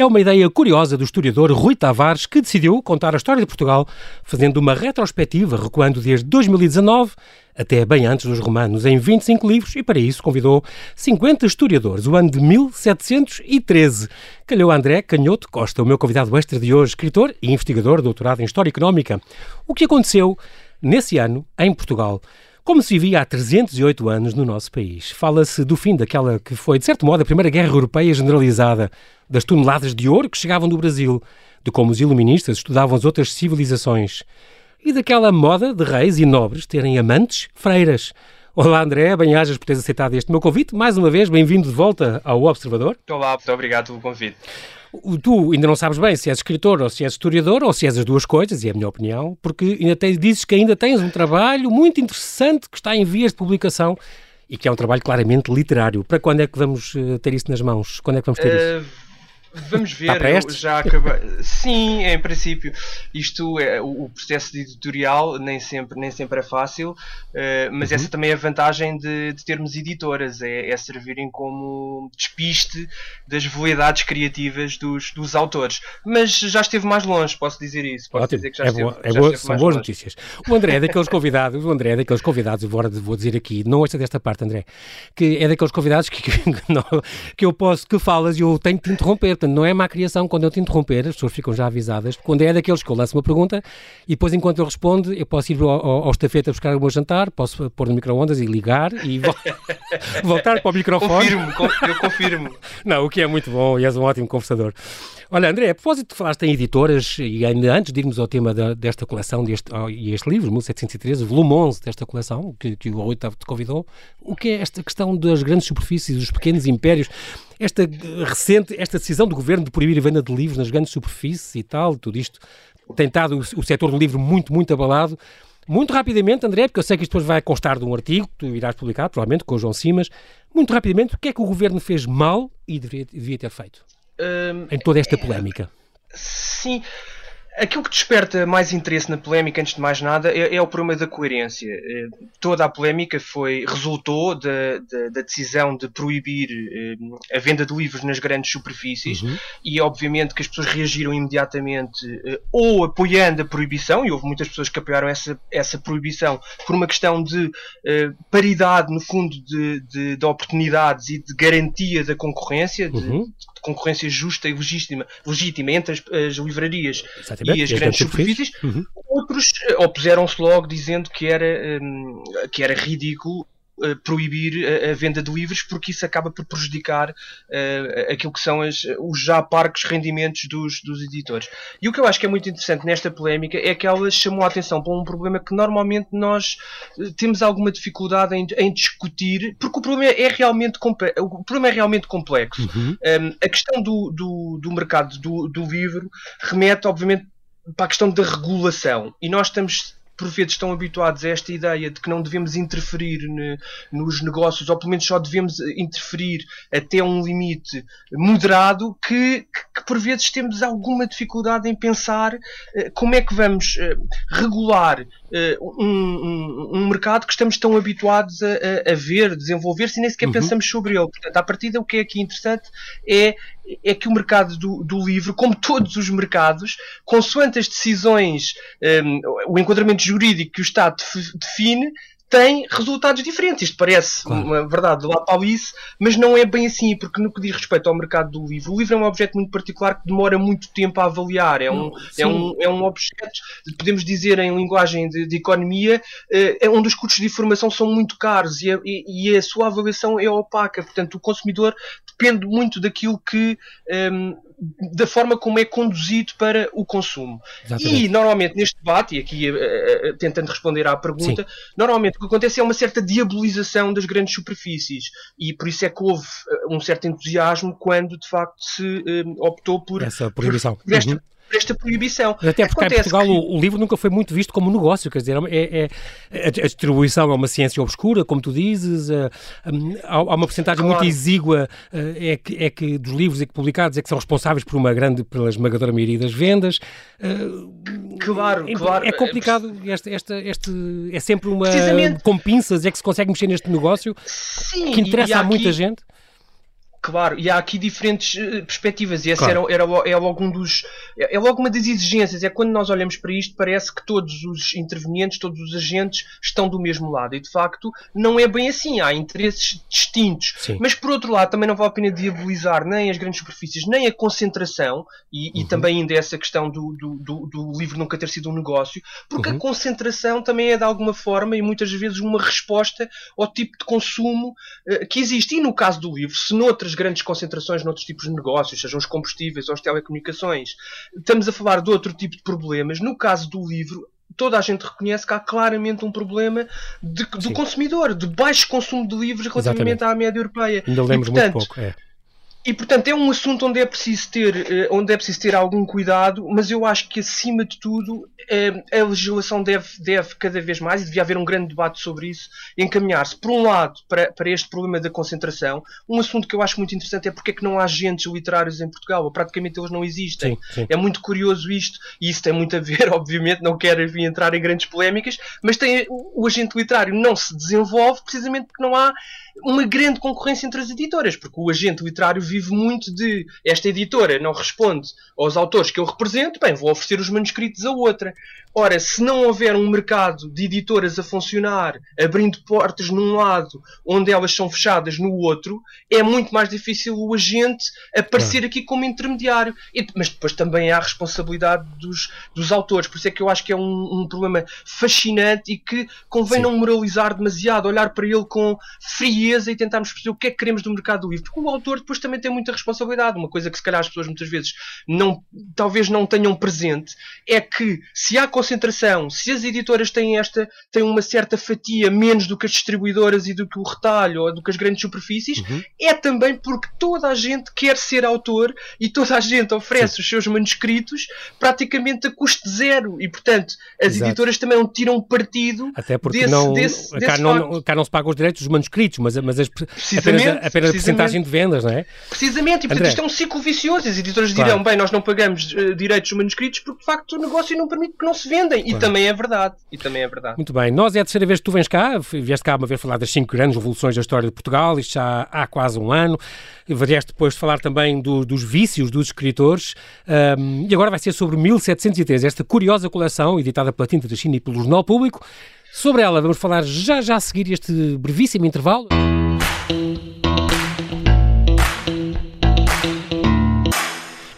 é uma ideia curiosa do historiador Rui Tavares, que decidiu contar a história de Portugal fazendo uma retrospectiva, recuando desde 2019 até bem antes dos romanos, em 25 livros, e para isso convidou 50 historiadores, o ano de 1713. Calhou André Canhoto Costa, o meu convidado extra de hoje, escritor e investigador, doutorado em História Económica. O que aconteceu nesse ano em Portugal? Como se vivia há 308 anos no nosso país. Fala-se do fim daquela que foi, de certo modo, a Primeira Guerra Europeia generalizada, das toneladas de ouro que chegavam do Brasil, de como os iluministas estudavam as outras civilizações e daquela moda de reis e nobres terem amantes freiras. Olá André, bem-ajas por teres aceitado este meu convite. Mais uma vez, bem-vindo de volta ao Observador. Olá, muito obrigado pelo convite. Tu ainda não sabes bem se és escritor ou se és historiador ou se és as duas coisas, e é a minha opinião, porque ainda tens, dizes que ainda tens um trabalho muito interessante que está em vias de publicação e que é um trabalho claramente literário. Para quando é que vamos eh, ter isso nas mãos? Quando é que vamos ter uh... isso? Vamos ver, já acabei. Sim, em princípio, isto é o processo de editorial nem sempre, nem sempre é fácil, uh, mas uhum. essa também é a vantagem de, de termos editoras, é, é, servirem como despiste das voidades criativas dos, dos autores. Mas já esteve mais longe, posso dizer isso. Posso Ótimo. dizer que já é esteve, boa, é já boa, São boas longe. notícias. O André é daqueles convidados, o André é daqueles convidados, vou, vou dizer aqui, não ouça desta parte, André, que é daqueles convidados que, que, não, que eu posso, que falas e eu tenho que te interromper Portanto, não é má criação quando eu te interromper, as pessoas ficam já avisadas. Quando é daqueles que eu lanço uma pergunta e depois, enquanto eu respondo, eu posso ir ao, ao, ao estafeta buscar o meu jantar, posso pôr no micro-ondas e ligar e vo voltar para o microfone. Confirmo, eu confirmo. não, o que é muito bom e és um ótimo conversador. Olha, André, a propósito de falaste em editoras, e ainda antes de irmos ao tema da, desta coleção, e este livro, 1713, volume 11 desta coleção, que, que o Rui te convidou, o que é esta questão das grandes superfícies, dos pequenos impérios? esta recente, esta decisão do governo de proibir a venda de livros nas grandes superfícies e tal, tudo isto tem estado o, o setor do livro muito, muito abalado. Muito rapidamente, André, porque eu sei que isto depois vai constar de um artigo que tu irás publicar, provavelmente, com o João Simas. Muito rapidamente, o que é que o governo fez mal e devia, devia ter feito? Um, em toda esta polémica. Sim. Aquilo que desperta mais interesse na polémica, antes de mais nada, é, é o problema da coerência. Eh, toda a polémica foi, resultou da, da, da decisão de proibir eh, a venda de livros nas grandes superfícies uhum. e, obviamente, que as pessoas reagiram imediatamente eh, ou apoiando a proibição, e houve muitas pessoas que apoiaram essa, essa proibição por uma questão de paridade, no fundo, de, de, de oportunidades e de garantia da concorrência, de, uhum concorrência justa e legítima, legítima entre as, as livrarias E as grandes superfícies, uhum. outros eh, opuseram-se logo dizendo que era, um, que era ridículo uh, proibir a, a, venda de livros porque isso acaba por prejudicar uh, aquilo que são as, os já parcos rendimentos dos, dos editores. E o que eu acho que é muito interessante nesta polémica é que ela chamou a atenção para um problema que normalmente nós temos alguma dificuldade em, em discutir, porque o problema é realmente, o problema é realmente complexo. Uhum. Um, a questão do, do, do mercado do, do livro remete, obviamente, para a questão da regulação. E nós estamos por vezes estão habituados a esta ideia de que não devemos interferir ne, nos negócios, ou pelo menos só devemos interferir até um limite moderado, que, que, que por vezes temos alguma dificuldade em pensar uh, como é que vamos uh, regular uh, um, um, um, mercado que estamos tão habituados a, a, a ver, desenvolver-se e nem sequer uhum. pensamos sobre ele. Portanto, à partida, o que é aqui interessante é é que o mercado do, do, livro, como todos os mercados, consoante as decisões, um, o enquadramento jurídico que o Estado define, tem resultados diferentes. Isto parece claro. uma verdade lá para Alice, mas não é bem assim, porque no que diz respeito ao mercado do livro, o livro é um objeto muito particular que demora muito tempo a avaliar. É um, é um, é um objeto, podemos dizer em linguagem de, de economia, eh, é onde os custos de informação são muito caros e a, e a sua avaliação é opaca. Portanto, o consumidor depende muito daquilo que. Um, da forma como é conduzido para o consumo. Exatamente. E normalmente neste debate, e aqui uh, uh, tentando responder à pergunta, Sim. normalmente o que acontece é uma certa diabolização das grandes superfícies e por isso é que houve uh, um certo entusiasmo quando de facto se optou por essa proibição. Por, esta, uhum esta proibição. Até porque Acontece em Portugal que... o, o, livro nunca foi muito visto como um negócio, quer dizer, é, é, a, distribuição é uma ciência obscura, como tu dizes, há, há uma porcentagem claro. muito exígua é que, é que dos livros que publicados é que são responsáveis por uma grande, pela esmagadora maioria das vendas. Claro, é, claro. É complicado, este, este, é sempre uma... Com pinças é que se consegue mexer neste negócio Sim, que interessa a muita gente. Claro, e há aqui diferentes uh, perspectivas, e essa claro. era, era, é logo um dos. É, é logo uma das exigências. É quando nós olhamos para isto, parece que todos os intervenientes, todos os agentes estão do mesmo lado. E de facto, não é bem assim. Há interesses distintos. Sim. Mas por outro lado, também não vale a pena diabolizar nem as grandes superfícies, nem a concentração, e, uhum. e também ainda essa questão do, do, do, do, livro nunca ter sido um negócio, porque uhum. a concentração também é de alguma forma e muitas vezes uma resposta ao tipo de consumo uh, que existe. E no caso do livro, se noutras outras grandes concentrações noutros tipos de negócios, sejam os combustíveis ou as telecomunicações. Estamos a falar de outro tipo de problemas. No caso do livro, toda a gente reconhece que há claramente um problema de, do consumidor, de baixo consumo de livros relativamente Exatamente. à média europeia. Ainda lemos e, portanto, muito pouco. É. E portanto é um assunto onde é preciso ter, eh, onde é preciso ter algum cuidado, mas eu acho que acima de tudo eh, a legislação deve, deve cada vez mais, e devia haver um grande debate sobre isso, encaminhar-se, por um lado, para, para este problema da concentração. Um assunto que eu acho muito interessante é porque é que não há agentes literários em Portugal, ou praticamente eles não existem. Sim, sim. É muito curioso isto, e isso tem muito a ver, obviamente, não quero vir entrar em grandes polémicas, mas tem, o, o agente literário não se desenvolve precisamente porque não há uma grande concorrência entre as editoras, porque o agente literário vive muito de esta editora não responde aos autores que eu represento, bem, vou oferecer os manuscritos a outra. Ora, se não houver um mercado de editoras a funcionar, abrindo portas num lado onde elas são fechadas no outro, é muito mais difícil o agente aparecer aqui como intermediário. E, mas depois também há a responsabilidade dos, dos autores. Por isso é que eu acho que é um, um problema fascinante e que convém Sim. não moralizar demasiado, olhar para ele com frieza e tentarmos perceber o que é que queremos do mercado do livro. Porque o autor depois também tem muita responsabilidade. Uma coisa que se calhar as pessoas muitas vezes não, talvez não tenham presente é que se há concentração. Se as editoras têm esta, têm uma certa fatia menos do que as distribuidoras e do que o retalho ou do que as grandes superfícies, uhum. é também porque toda a gente quer ser autor e toda a gente oferece Sim. os seus manuscritos praticamente a custo zero. E, portanto, as Exato. editoras também não tiram partido Até porque desse, não, desse, cá, desse não, cá não se pagam os direitos dos manuscritos, mas, mas as, apenas, apenas a porcentagem de vendas, não é? Precisamente, e portanto André. isto é um ciclo vicioso. As editoras claro. dirão, bem, nós não pagamos uh, direitos dos manuscritos porque de facto o negócio não permite que não se vendem. Claro. E também é verdade. E também é verdade. Muito bem. Nós é a terceira vez que tu vens cá. Vieste cá uma vez falar das cinco grandes revoluções da história de Portugal. Isto já há quase um ano. Vieste depois de falar também do, dos vícios dos escritores. Um, e agora vai ser sobre 1703, esta curiosa coleção editada pela Tinta da China e pelo Jornal Público. Sobre ela vamos falar já já a seguir este brevíssimo intervalo.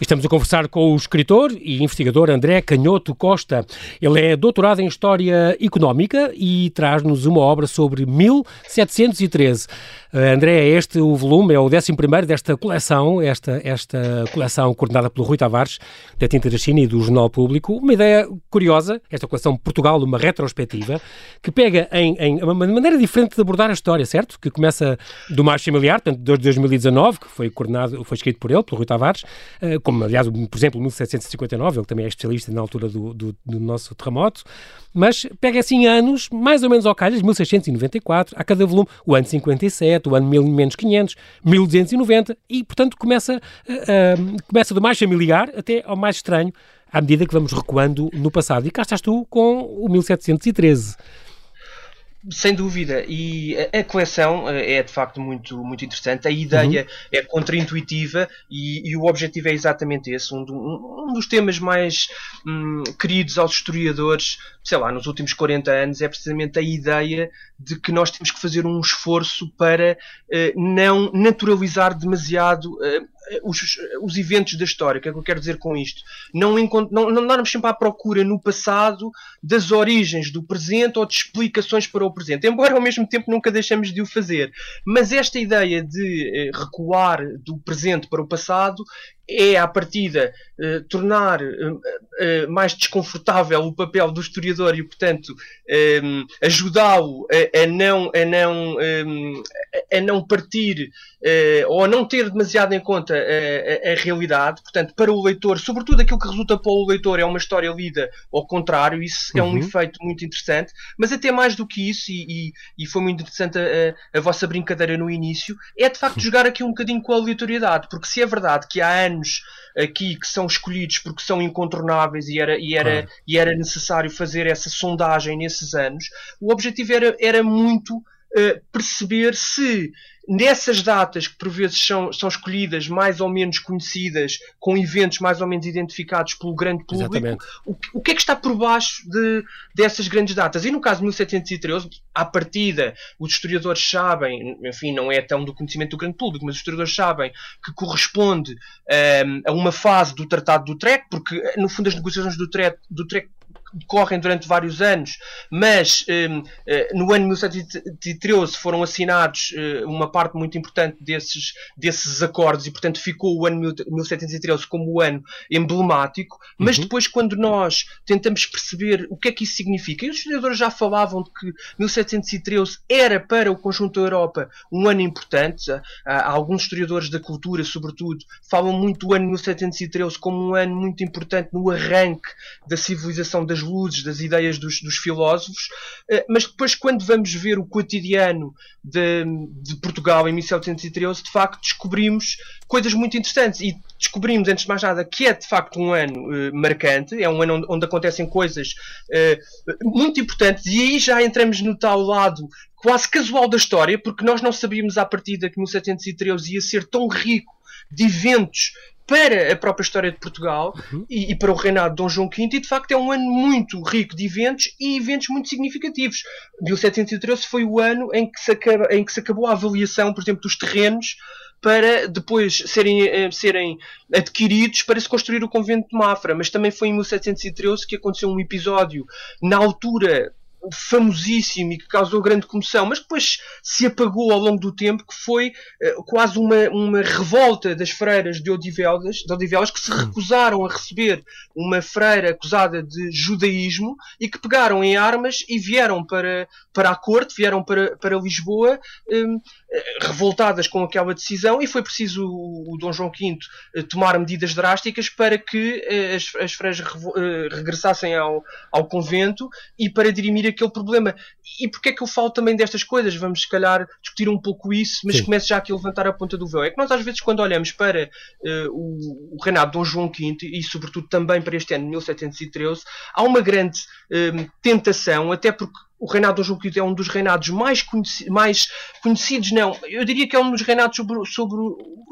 Estamos a conversar com o escritor e investigador André Canhoto Costa. Ele é doutorado em História Económica e traz-nos uma obra sobre 1713. Uh, André, é este o volume, é o 11 desta coleção, esta, esta coleção coordenada pelo Rui Tavares, da Tinta da China e do Jornal Público. Uma ideia curiosa, esta coleção Portugal, uma retrospectiva, que pega em, em uma maneira diferente de abordar a história, certo? Que começa do mais familiar, portanto, de 2019, que foi coordenado, foi escrito por ele, pelo Rui Tavares, uh, como aliás, por exemplo, 1759, ele também é especialista na altura do, do, do nosso terremoto, mas pega assim anos, mais ou menos ao calhas, 1694, a cada volume, o ano 57, o ano 1000 menos 500, 1290, e portanto começa, uh, começa do mais familiar até ao mais estranho, à medida que vamos recuando no passado. E cá estás tu com o 1713. Sem dúvida, e a, coleção eh, é de facto muito, muito interessante. A ideia uhum. é contraintuitiva e, e, o objetivo é exatamente esse. Um, do, um, dos temas mais hum, queridos aos historiadores, sei lá, nos últimos 40 anos, é precisamente a ideia de que nós temos que fazer um esforço para uh, não naturalizar demasiado uh, os, os eventos da história. O que é que eu quero dizer com isto? Não, não, não andarmos sempre à procura no passado das origens do presente ou de explicações para o presente, embora ao mesmo tempo nunca deixamos de o fazer. Mas esta ideia de uh, recuar do presente para o passado é, à partida, eh, tornar eh, eh, mais desconfortável o papel do historiador e, portanto, ehm, ajudá-lo a, a, não, a, não, ehm, a não partir ou a não ter demasiado em conta a, a, realidade. Portanto, para o leitor, sobretudo aquilo que resulta para o leitor é uma história lida ao contrário, isso uhum. é um uhum. efeito muito interessante. Mas até mais do que isso, e, e, e foi muito interessante a, a, vossa brincadeira no início, é de facto jogar aqui um bocadinho com a aleatoriedade, porque se é verdade que há anos anos aqui que são escolhidos porque são incontornáveis e era, e era, e era necessário fazer essa sondagem nesses anos, o objetivo era, era muito uh, perceber se nessas datas que por vezes são, são escolhidas mais ou menos conhecidas, com eventos mais ou menos identificados pelo grande público, o, o, que é que está por baixo de, dessas grandes datas? E no caso de 1713, à partida, os historiadores sabem, enfim, não é tão do conhecimento do grande público, mas os historiadores sabem que corresponde um, ehm, a uma fase do Tratado do Utrecht, porque no fundo as negociações do Utrecht, do Utrecht decorrem durante vários anos, mas um, eh, no ano 1713 foram assinados uh, uma parte muito importante desses, desses acordos e, portanto, ficou o ano 1713 como o ano emblemático. Mas uhum. depois, quando nós tentamos perceber o que é que isso significa, e os historiadores já falavam de que 1713 era para o conjunto da Europa um ano importante. Há, alguns historiadores da cultura, sobretudo, falam muito do ano 1713 como um ano muito importante no arranque da civilização das luzes, das ideias dos, dos filósofos, eh, mas depois, quando vamos ver o cotidiano de, de, Portugal em 1713, de facto descobrimos coisas muito interessantes. E descobrimos, antes de mais nada, que é de facto um ano uh, marcante, é um ano onde, onde acontecem coisas uh, muito importantes. E aí já entramos no tal lado quase casual da história, porque nós não sabíamos à partida que 1713 ia ser tão rico de eventos para a própria história de Portugal uhum. e, e, para o reinado de Dom João V, e de facto é um ano muito rico de eventos e eventos muito significativos. 1713 foi o ano em que se, acaba, em que se acabou a avaliação, por exemplo, dos terrenos para depois serem, eh, serem adquiridos para se construir o convento de Mafra. Mas também foi em 1713 que aconteceu um episódio, na altura famosíssimo e que causou grande comoção, mas depois se apagou ao longo do tempo, que foi uh, quase uma, uma revolta das freiras de Odivelas, de Odivelas que se hum. recusaram a receber uma freira acusada de judaísmo e que pegaram em armas e vieram para, para a corte, vieram para, para Lisboa, um, eh, revoltadas com aquela decisão, e foi preciso o, o Dom João V uh, tomar medidas drásticas para que uh, as, as freiras regressassem ao, ao convento e para dirimir aquele problema. E porquê é que eu falo também destas coisas? Vamos, se calhar, discutir um pouco isso, mas Sim. começo já aqui a levantar a ponta do véu. É que nós, às vezes, quando olhamos para uh, o, o reinado de Dom João V e, sobretudo, também para este ano de 1713, há uma grande uh, tentação, até porque o reinado do V é um dos reinados mais, conheci mais, conhecidos, não, eu diria que é um dos reinados sobre, sobre,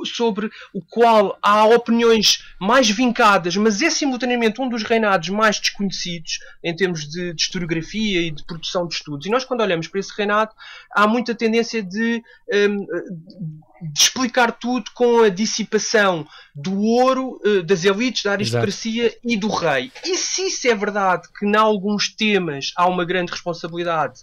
sobre o qual há opiniões mais vincadas, mas é simultaneamente um dos reinados mais desconhecidos em termos de, de historiografia e de produção de estudos. E nós, quando olhamos para esse reinado, há muita tendência de, um, de explicar tudo com a dissipação do ouro, uh, das elites, da aristocracia Exato. e do rei. E se isso é verdade que, em alguns temas, há uma grande responsabilidade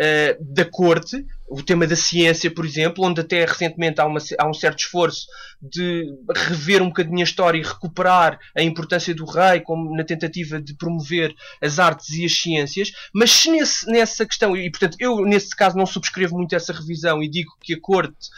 uh, da corte, o tema da ciência, por exemplo, onde até recentemente há, uma, há, um certo esforço de rever um bocadinho a história e recuperar a importância do rei como na tentativa de promover as artes e as ciências, mas se nesse, nessa questão, e portanto eu nesse caso não subscrevo muito essa revisão e digo que a corte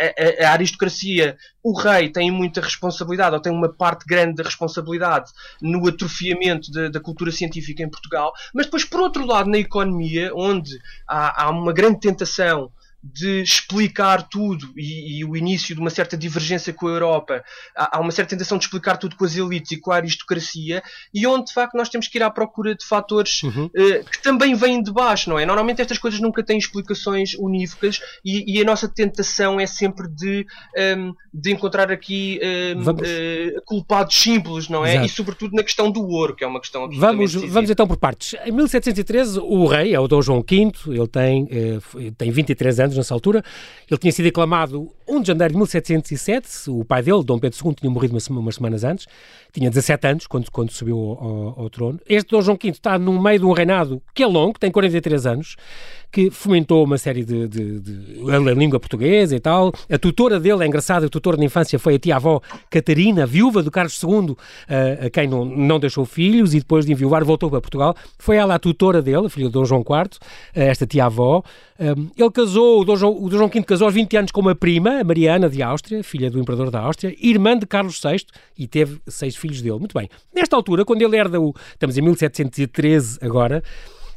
a, a, aristocracia, o rei tem muita responsabilidade, ou tem uma parte grande da responsabilidade no atrofiamento da cultura científica em Portugal, mas depois, por outro lado, na economia, onde há, há uma grande tentação de explicar tudo e, e, o início de uma certa divergência com a Europa, há, há, uma certa tentação de explicar tudo com as elites e com a aristocracia, e onde de facto nós temos que ir à procura de fatores uhum. uh, que também vêm de baixo, não é? Normalmente estas coisas nunca têm explicações unívocas e, e a nossa tentação é sempre de, um, ehm, de encontrar aqui um, ehm, uh, culpados simples, não é? Exato. E sobretudo na questão do ouro, que é uma questão vamos Vamos então por partes. Em 1713, o rei, é o Dom João V, ele tem, uh, tem 23 anos, anos nessa altura. Ele tinha sido aclamado 1 de janeiro de 1707. O pai dele, Dom Pedro II, tinha morrido umas, semanas antes. Tinha 17 anos quando, quando subiu ao, ao, trono. Este Dom João V está no meio de um reinado que é longo, tem 43 anos, que fomentou uma série de, de, de, a língua portuguesa e tal. A tutora dele, é engraçado, a tutora de infância foi a tia-avó Catarina, viúva do Carlos II, a, a quem não, não deixou filhos e depois de enviuar voltou para Portugal. Foi ela a tutora dele, a filha de Dom João IV, esta tia-avó. ele casou, o Dom, João, o Dom João V casou aos 20 anos com uma prima, a Mariana de Áustria, filha do imperador da Áustria, irmã de Carlos VI e teve seis filhos dele. Muito bem. Nesta altura, quando ele herda o. Estamos em 1713 agora.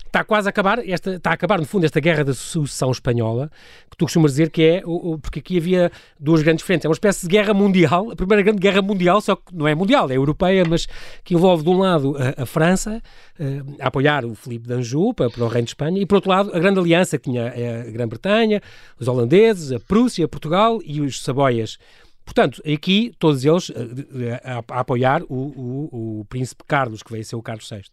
Está quase a acabar, esta, está a acabar, no fundo, esta guerra da sucessão espanhola, que tu costumas dizer que é, porque aqui havia duas grandes frentes, é uma espécie de guerra mundial, a primeira grande guerra mundial, só que não é mundial, é europeia, mas que envolve de um lado a, a França, a, a apoiar o Filipe d'Anjou para, para, o Reino de Espanha, e por outro lado a grande aliança que tinha a Grã-Bretanha, os holandeses, a Prússia, Portugal e os Saboias. Portanto, aqui todos eles eh, a, a, a apoiar o, o, o, príncipe Carlos, que veio a ser o Carlos VI.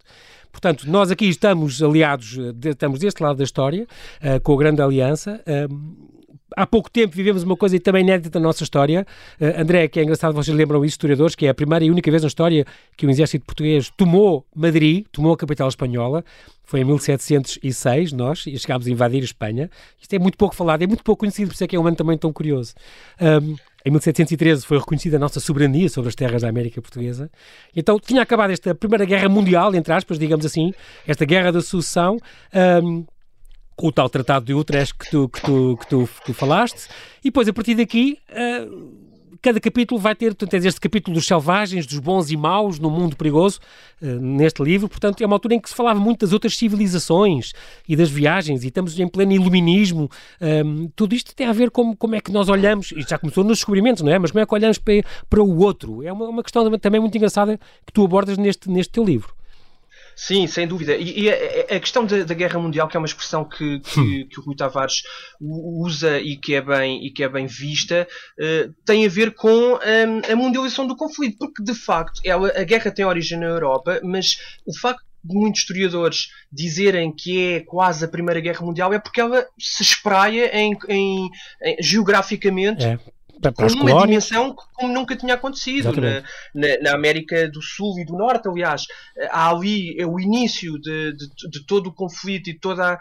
Portanto, nós aqui estamos aliados, eh, estamos deste lado da história, uh, com a Grande Aliança. Uh, há pouco tempo vivemos uma coisa também inédita na nossa história. Uh, André, que é engraçado, vocês lembram isso, historiadores, que é a primeira e única vez na história que o exército português tomou Madrid, tomou a capital espanhola. Foi em 1706, nós, e chegámos a invadir a Espanha. Isto é muito pouco falado, é muito pouco conhecido, por isso é que é um ano também tão curioso. Um, em 1713 foi reconhecida a nossa soberania sobre as terras da América Portuguesa. Então tinha acabado esta Primeira Guerra Mundial, entre aspas, digamos assim, esta Guerra da Sucessão, um, com o tal Tratado de Utrecht que tu, que tu, que tu, que tu falaste, e depois a partir daqui. Uh, cada capítulo vai ter, portanto, este capítulo dos selvagens, dos bons e maus no mundo perigoso, uh, neste livro, portanto, é uma altura em que se falava muito das outras civilizações e das viagens, e estamos em pleno iluminismo. Um, tudo isto tem a ver com como é que nós olhamos, e já começou nos descobrimentos, não é? Mas como é que olhamos para, para o outro? É uma, uma questão também muito engraçada que tu abordas neste, neste teu livro. Sim, sem dúvida. E, e a, a, questão da, da, guerra mundial, que é uma expressão que, que, hum. que, o Rui Tavares usa e que é bem, e que é bem vista, uh, tem a ver com um, a mundialização do conflito, porque de facto ela, a guerra tem origem na Europa, mas o facto de muitos historiadores dizerem que é quase a Primeira Guerra Mundial é porque ela se espraia em, em, em geograficamente é com uma colónias. dimensão como nunca tinha acontecido na, na, na, América do Sul e do Norte, aliás. Há ali é o início de, de, de todo o conflito e toda a,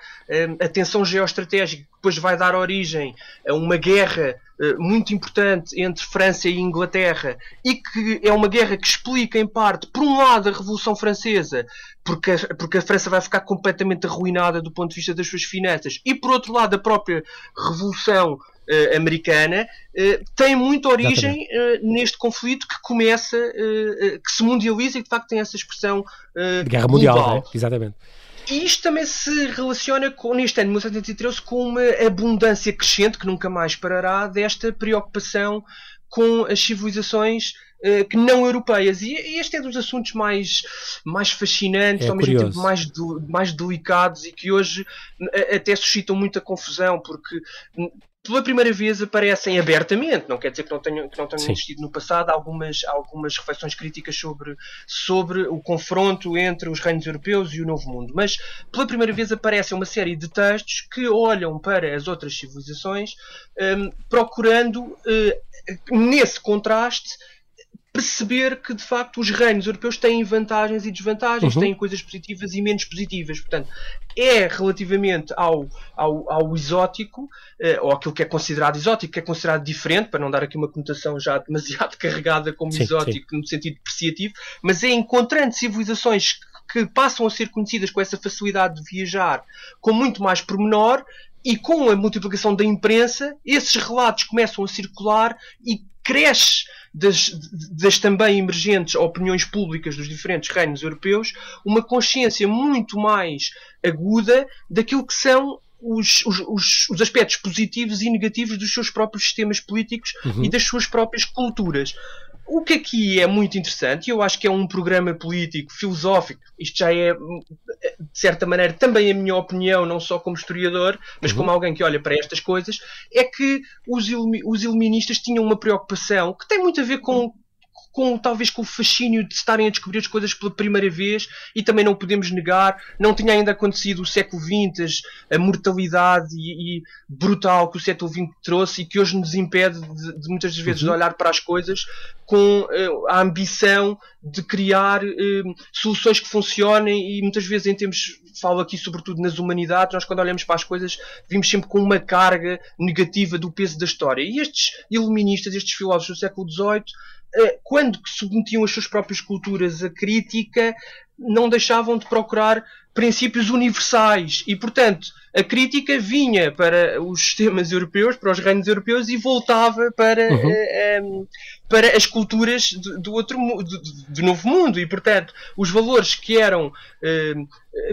a tensão geoestratégica que depois vai dar origem a uma guerra eh, muito importante entre França e Inglaterra e que é uma guerra que explica em parte, por um lado, a Revolução Francesa, porque a, porque a França vai ficar completamente arruinada do ponto de vista das suas finanças, e por outro lado, a própria Revolução uh, americana, uh, tem muita origem uh, neste conflito que começa, que se mundializa e que de facto tem essa expressão de guerra mundial, né? exatamente. E isto também se relaciona com, neste ano de 1713 com uma abundância crescente, que nunca mais parará, desta preocupação com as civilizações uh, que não europeias. E, e, este é dos assuntos mais, mais fascinantes, é ao mesmo tempo mais, mais delicados e que hoje até suscitam muita confusão, porque pela primeira vez aparecem abertamente, não quer dizer que não tenham, que não tenham existido no passado algumas, algumas reflexões críticas sobre, sobre o confronto entre os reinos europeus e o Novo Mundo, mas pela primeira vez aparecem uma série de textos que olham para as outras civilizações um, procurando, uh, nesse contraste, perceber que de facto os reinos europeus têm vantagens e desvantagens, uhum. têm coisas positivas e menos positivas. Portanto, é relativamente ao, ao, ao exótico, eh, ou aquilo que é considerado exótico, que é considerado diferente, para não dar aqui uma conotação já demasiado carregada como sim, exótico sim. no sentido depreciativo, mas é encontrando civilizações que passam a ser conhecidas com essa facilidade de viajar com muito mais pormenor e com a multiplicação da imprensa, esses relatos começam a circular e cresce das, das também emergentes opiniões públicas dos diferentes reinos europeus uma consciência muito mais aguda daquilo que são os, os, os, aspectos positivos e negativos dos seus próprios sistemas políticos uhum. e das suas próprias culturas. O que aqui é muito interessante, e eu acho que é um programa político, filosófico, isto já é, de certa maneira, também a minha opinião, não só como historiador, mas uhum. como alguém que olha para estas coisas, é que os, os iluministas tinham uma preocupação que tem muito a ver com, com talvez com o fascínio de estarem a descobrir as coisas pela primeira vez e também não podemos negar, não tinha ainda acontecido o século XX, a mortalidade e, e brutal que o século XX trouxe e que hoje nos impede de, de muitas vezes uhum. de olhar para as coisas com uh, a ambição de criar uh, soluções que funcionem e muitas vezes em termos, falo aqui sobretudo nas humanidades, nós quando olhamos para as coisas vimos sempre com uma carga negativa do peso da história. E estes iluministas, estes filósofos do século XVIII quando submetiam as suas próprias culturas à crítica, não deixavam de procurar princípios universais e, portanto, a crítica vinha para os sistemas europeus, para os reinos europeus e voltava para, uhum. uh, um, para as culturas do, do outro do, do, novo mundo e, portanto, os valores que eram uh,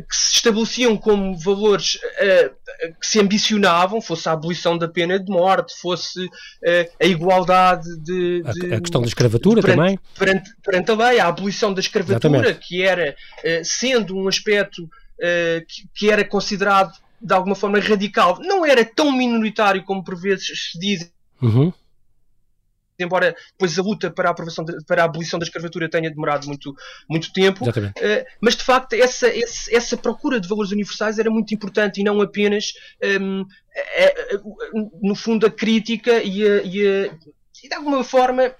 que se estabeleciam como valores uh, que se ambicionavam, fosse a abolição da pena de morte, fosse a igualdade de, de, a, questão da escravatura perante, também perante, perante, a lei, a abolição da escravatura, Exatamente. que era sendo um aspecto que, que era considerado de alguma forma radical, não era tão minoritário como por vezes se diz. Uhum. Embora depois a luta para a, aprovação de, para a abolição da escravatura tenha demorado muito, muito tempo, uh, mas de facto essa, essa, essa, procura de valores universais era muito importante e não apenas, um, é, é, no fundo, a crítica e, e, e de alguma forma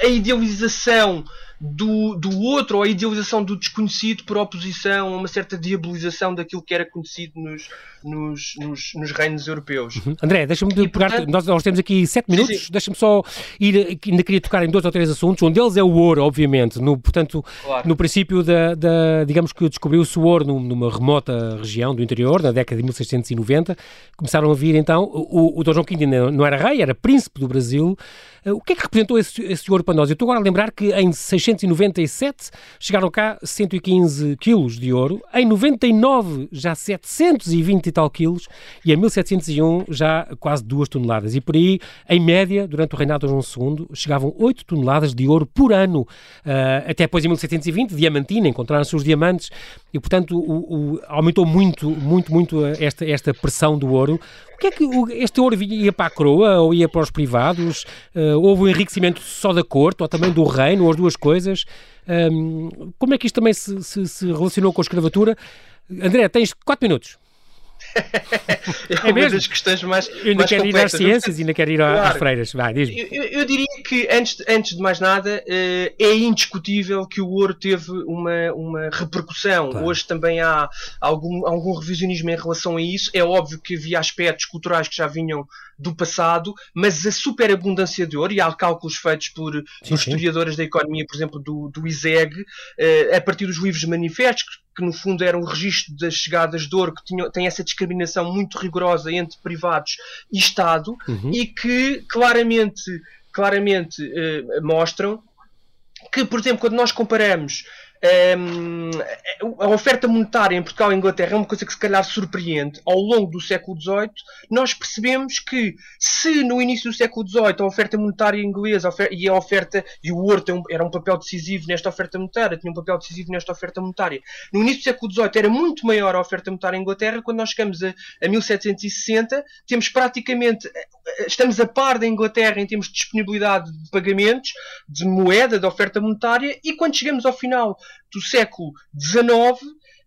a idealização do, do outro ou a idealização do desconhecido por oposição a uma certa diabolização daquilo que era conhecido nos, nos, nos, nos reinos europeus. Uhum. André, deixa-me de pegar. Portanto... Nós, nós, temos aqui sete minutos, deixa-me só ir. Ainda queria tocar em dois ou três assuntos. Um deles é o ouro, obviamente. No, portanto, claro. no princípio da, da. Digamos que descobriu-se o ouro numa remota região do interior, na década de 1690. Começaram a vir então. O, o Dom João V ainda não era rei, era príncipe do Brasil. O que é que representou esse, esse ouro para nós? Eu estou agora a lembrar que em 697 chegaram cá 115 quilos de ouro, em 99 já 720 e tal quilos e em 1701 já quase 2 toneladas. E por aí, em média, durante o reinado de João II, chegavam 8 toneladas de ouro por ano. Uh, até depois, em 1720, Diamantina, encontraram-se os diamantes e, portanto, o, o, aumentou muito, muito, muito esta, esta pressão do ouro. O que é que este ouro ia para a coroa ou ia para os privados? Uh, houve um enriquecimento só da corte ou também do reino, ou as duas coisas? Um, como é que isto também se, se, se relacionou com a escravatura? André, tens 4 minutos. É, é uma mesmo? das questões mais. Eu ainda quero ir às ciências e ainda quero ir claro. às freiras. Vai, diz eu, eu, diria que, antes, antes de mais nada, uh, é indiscutível que o ouro teve uma, uma repercussão. Claro. Hoje também há algum, algum revisionismo em relação a isso. É óbvio que havia aspectos culturais que já vinham do passado, mas a superabundância de ouro, e há cálculos feitos por, sim, por historiadores da economia, por exemplo, do, do ISEG, uh, a partir dos livros manifestos, que no fundo era um registro das chegadas de ouro, que tinha, tem essa discriminação muito rigorosa entre privados e Estado, uhum. e que claramente, claramente uh, mostram que, por exemplo, quando nós comparamos a oferta monetária em Portugal e Inglaterra é uma coisa que se calhar surpreende. Ao longo do século XVIII, nós percebemos que se no início do século XVIII a oferta monetária inglesa e a oferta e o ouro era um papel decisivo nesta oferta monetária, tinha um papel decisivo nesta oferta monetária. No início do século XVIII era muito maior a oferta monetária em Inglaterra. Quando nós chegamos a, a 1760, temos praticamente estamos a par da Inglaterra em termos de disponibilidade de pagamentos, de moeda, de oferta monetária, e quando chegamos ao final do século XIX,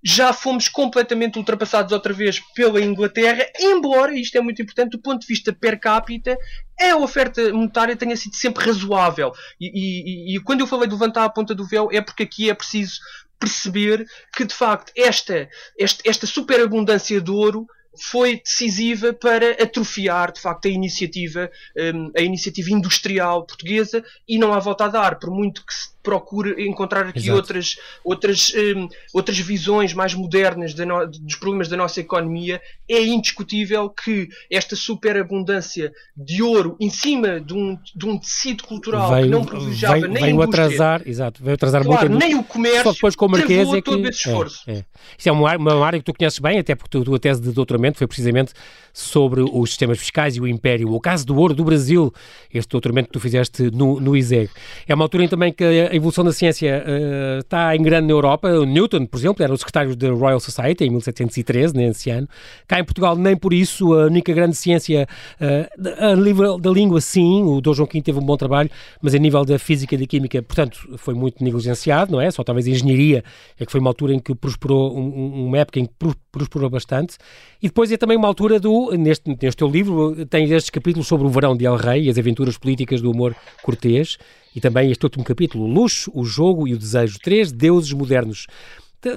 já fomos completamente ultrapassados outra vez pela Inglaterra, embora, isto é muito importante, do ponto de vista per capita, a oferta monetária tenha sido sempre razoável. E, e, e quando eu falei de levantar a ponta do véu, é porque aqui é preciso perceber que, de facto, esta, esta, esta superabundância de ouro foi decisiva para atrofiar de facto a iniciativa, um, a iniciativa industrial portuguesa e não há volta a dar, por muito que se procure encontrar aqui outras, outras, um, outras visões mais modernas no, dos problemas da nossa economia, é indiscutível que esta superabundância de ouro em cima de um, de um tecido cultural veio, que não privilegiava veio, nem veio a atrasar, exato, veio atrasar claro, muito nem o comércio, só depois com o Marquês é que, todo esse esforço. É, é. Isso é uma, uma área que tu conheces bem, até porque a tua tese de doutoramento foi precisamente sobre os sistemas fiscais e o império. O caso do ouro do Brasil, este doutoramento que tu fizeste no, no ISEG. É uma altura em também que a evolução da ciência uh, está em grande na Europa. O Newton, por exemplo, era o secretário da Royal Society em 1713, nesse ano. Cá em Portugal, nem por isso, a única grande ciência uh, a nível da língua, sim, o Dom João V teve um bom trabalho, mas a nível da física e da química, portanto, foi muito negligenciado, não é? Só talvez a engenharia é que foi uma altura em que prosperou, um, uma época em que prosperou bastante. E depois é também uma altura do, neste, neste teu livro, tens estes capítulos sobre o verão de El Rei e as aventuras políticas do amor cortês, e também este último capítulo, o luxo, o jogo e o desejo, três deuses modernos.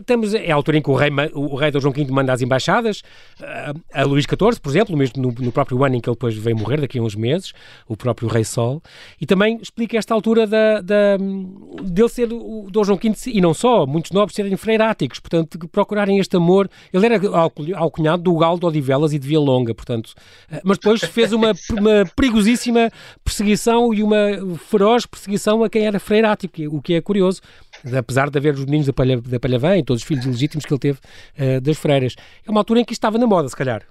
Temos, é a altura em que o rei, o rei Dom João V manda as embaixadas, a, a Luís XIV, por exemplo, mesmo no, no, próprio ano em que ele depois veio morrer, daqui a uns meses, o próprio rei Sol, e também explica esta altura da, da, dele ser o Dom João V, e não só, muitos nobres serem freiráticos, portanto, procurarem este amor. Ele era alcunhado do Galo de Odivelas e de Via Longa, portanto, eh, mas depois fez uma, uma perigosíssima perseguição e uma feroz perseguição a quem era freirático, o que é curioso apesar de haver os meninos da, Palha, da Palhavã e todos os filhos ilegítimos que ele teve uh, das freiras. É uma altura em que isto estava na moda, se calhar.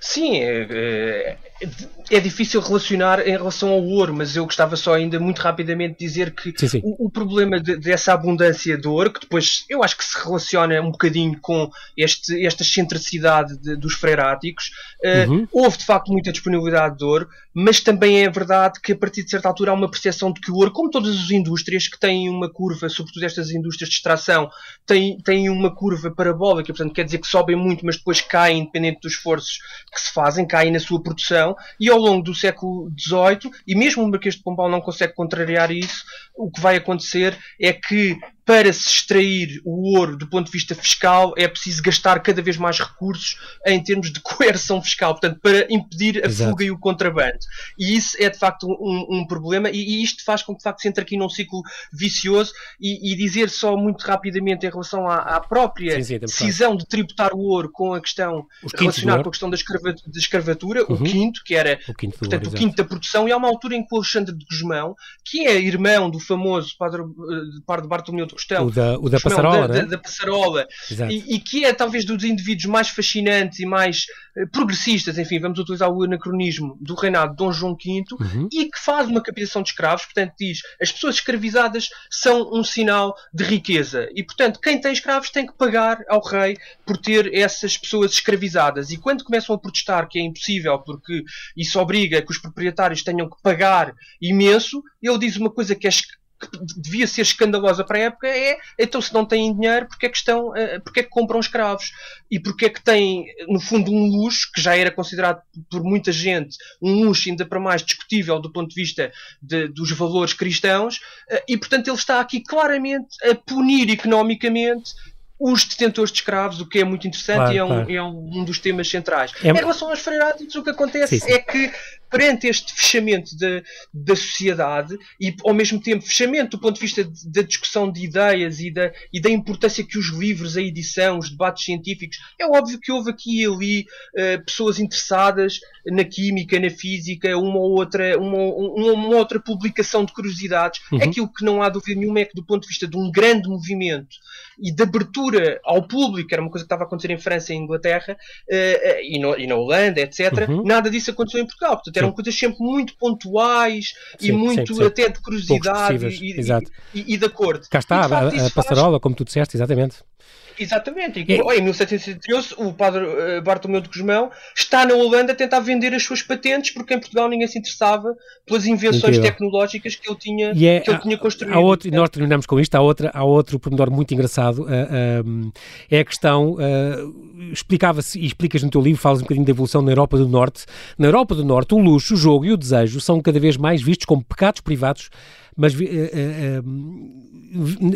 Sim, é, é, é, difícil relacionar em relação ao ouro, mas eu gostava só ainda muito rapidamente dizer que sim, sim. O, o, problema de, dessa abundância de ouro, que depois eu acho que se relaciona um bocadinho com este, esta excentricidade de, dos freiráticos, uh, uhum. houve de facto muita disponibilidade de ouro, mas também é verdade que a partir de certa altura há uma percepção de que o ouro, como todas as indústrias que têm uma curva, sobretudo estas indústrias de extração, têm, têm uma curva parabólica, portanto quer dizer que sobem muito, mas depois caem independente dos esforços que se fazem, caem na sua produção, e ao longo do século XVIII, e mesmo o Marquês de Pombal não consegue contrariar isso, o que vai acontecer é que para se extrair o ouro do ponto de vista fiscal é preciso gastar cada vez mais recursos em termos de coerção fiscal, portanto, para impedir a Exato. fuga e o contrabando. E isso é de facto um, um problema, e, e, isto faz com que de facto se entre aqui num ciclo vicioso. E, e dizer só muito rapidamente em relação à, à própria sim, sim, decisão de tributar o ouro com a questão relacionada com a questão da escravatura, da escravatura uhum. o quinto, que era o quinto, portanto, ouro, o quinto da produção, e há uma altura em que o Alexandre de Guzmão, que é irmão do famoso padre, eh, padre Bartolomeu de Costelo. O da, o da Passarola, da, né? da, da Passarola. E, e, que é talvez dos indivíduos mais fascinantes e mais uh, progressistas, enfim, vamos utilizar o anacronismo do reinado de Dom João V, uhum. e que faz uma captação de escravos, portanto diz, as pessoas escravizadas são um sinal de riqueza. E, portanto, quem tem escravos tem que pagar ao rei por ter essas pessoas escravizadas. E quando começam a protestar que é impossível, porque isso obriga que os proprietários tenham que pagar imenso, ele diz uma coisa que é que devia ser escandalosa para a época é então se não têm dinheiro porque é que estão eh, porque é que compram escravos e porque é que têm no fundo um luxo que já era considerado por muita gente um luxo ainda para mais discutível do ponto de vista de, dos valores cristãos eh, e portanto ele está aqui claramente a punir economicamente os detentores de escravos, o que é muito interessante claro, e é um, claro. é um, dos temas centrais. É... Em relação aos freirados, o que acontece sim, sim. é que perante este fechamento de, da sociedade e ao mesmo tempo fechamento do ponto de vista da discussão de ideias e da, e da importância que os livros, a edição, os debates científicos, é óbvio que houve aqui e ali uh, pessoas interessadas na química, na física, uma ou outra, uma, uma, uma outra publicação de curiosidades. Uhum. Aquilo que não há dúvida nenhuma é que do ponto de vista de um grande movimento e de abertura ao público, era uma coisa que estava a acontecer em França e em Inglaterra uh, e, no, e, na Holanda, etc. Uhum. Nada disso aconteceu em Portugal. Portanto, eram coisas sempre muito pontuais sim, e muito sim, até de curiosidade e, e, e, de acordo. Cá está, facto, a, a passarola, faz... como tu disseste, exatamente. Exatamente. E, em 1713, o padre uh, Bartolomeu de Guzmão está na Holanda a tentar vender as suas patentes porque em Portugal ninguém se interessava pelas invenções Incrível. tecnológicas que ele tinha, é, que ele tinha construído. Há outro, e nós terminamos com isto. Há, outra, há outro pormenor muito engraçado. Uh, uh, é a questão. Explicava-se e explicas no teu livro, falas um bocadinho da evolução na Europa do Norte. Na Europa do Norte, o luxo, o jogo e o desejo são cada vez mais vistos como pecados privados mas, uh, uh,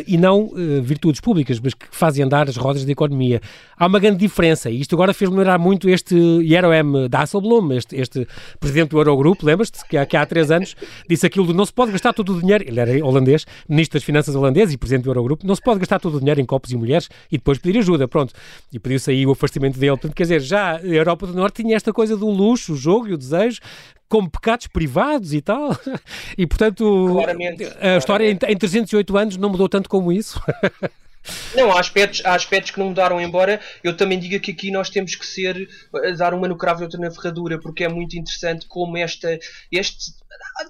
e não virtudes públicas, mas que fazem andar as rodas da economia. Há uma grande diferença, e isto agora fez-me lembrar muito este Jeroen Dasselblom, este, este presidente do Eurogrupo, lembras-te, que, que há três anos disse aquilo de não se pode gastar todo o dinheiro, ele era holandês, ministro das Finanças holandês e presidente do Eurogrupo, não se pode gastar todo o dinheiro em copos e mulheres e depois pedir ajuda, pronto. E pediu-se aí o afastamento dele. Portanto, quer dizer, já a Europa do Norte tinha esta coisa do luxo, o jogo e o desejo, como pecados privados e tal. E, portanto, claramente, a claramente. história em, em 308 anos não mudou tanto como isso. Não, há aspectos, há aspectos que não mudaram, embora eu também diga que aqui nós temos que ser, dar uma no cravo e outra na ferradura, porque é muito interessante como esta, este,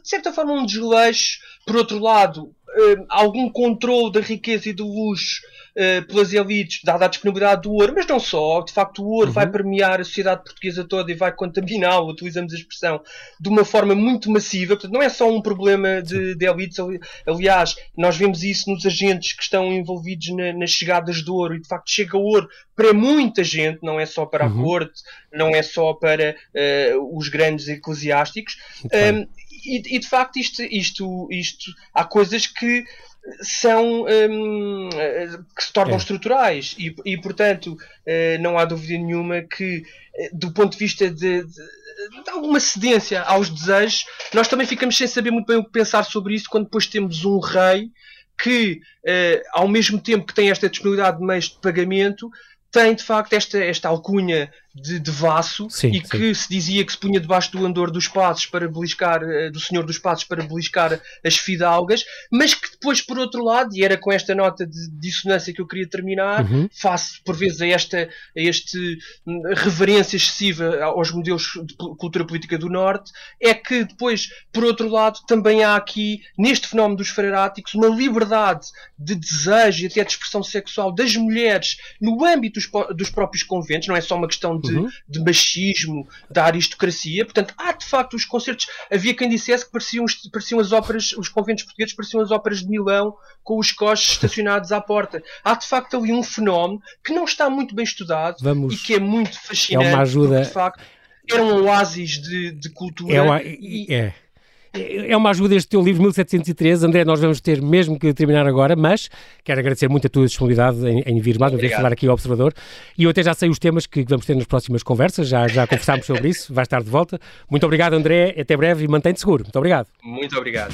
de certa forma, um desleixo, por outro lado, eh, algum controle da riqueza e do luxo uh, pelas elites, dada a disponibilidade do ouro, mas não só. De facto, o ouro uhum. vai permear a sociedade portuguesa toda e vai contaminá-la, utilizamos a expressão, de uma forma muito massiva. Portanto, não é só um problema de, de elites. Aliás, nós vemos isso nos agentes que estão envolvidos na, nas chegadas do ouro e, de facto, chega ouro para muita gente, não é só para uhum. a corte, não é só para uh, os grandes eclesiásticos. Um, e, e, de facto, isto, isto, isto, há coisas que são um, que se tornam é. estruturais e, e portanto uh, não há dúvida nenhuma que uh, do ponto de vista de, de, de, alguma cedência aos desejos nós também ficamos sem saber muito bem o que pensar sobre isso quando depois temos um rei que uh, ao mesmo tempo que tem esta disponibilidade de meios de pagamento tem de facto esta, esta alcunha de, de vaso sim, e que sim. se dizia que se punha debaixo do andor dos passos para beliscar, eh, do senhor dos passos para beliscar as fidalgas, mas que depois, por outro lado, e era com esta nota de dissonância que eu queria terminar, uhum. face por vezes a esta a este hum, reverência excessiva aos modelos de cultura política do Norte, é que depois, por outro lado, também há aqui, neste fenómeno dos freráticos, uma liberdade de desejo e até de expressão sexual das mulheres no âmbito dos, dos próprios conventos, não é só uma questão de, uhum. de machismo da aristocracia. Portanto, há de facto os concertos. Havia quem dissesse que pareciam, pareciam as óperas, os conventos portugueses pareciam as óperas de Milão com os coches estacionados à porta. Há de facto ali um fenómeno que não está muito bem estudado Vamos. e que é muito fascinante. É uma ajuda. Porque, de facto, era um oásis de, de cultura. É, uma... é é uma ajuda este teu livro 1713. André, nós vamos ter mesmo que terminar agora, mas quero agradecer muito a tua disponibilidade em, em vir mais uma vez falar aqui ao Observador. E eu até já sei os temas que vamos ter nas próximas conversas, já, já conversámos sobre isso, vai estar de volta. Muito obrigado, André, até breve e mantém-te seguro. Muito obrigado. Muito obrigado.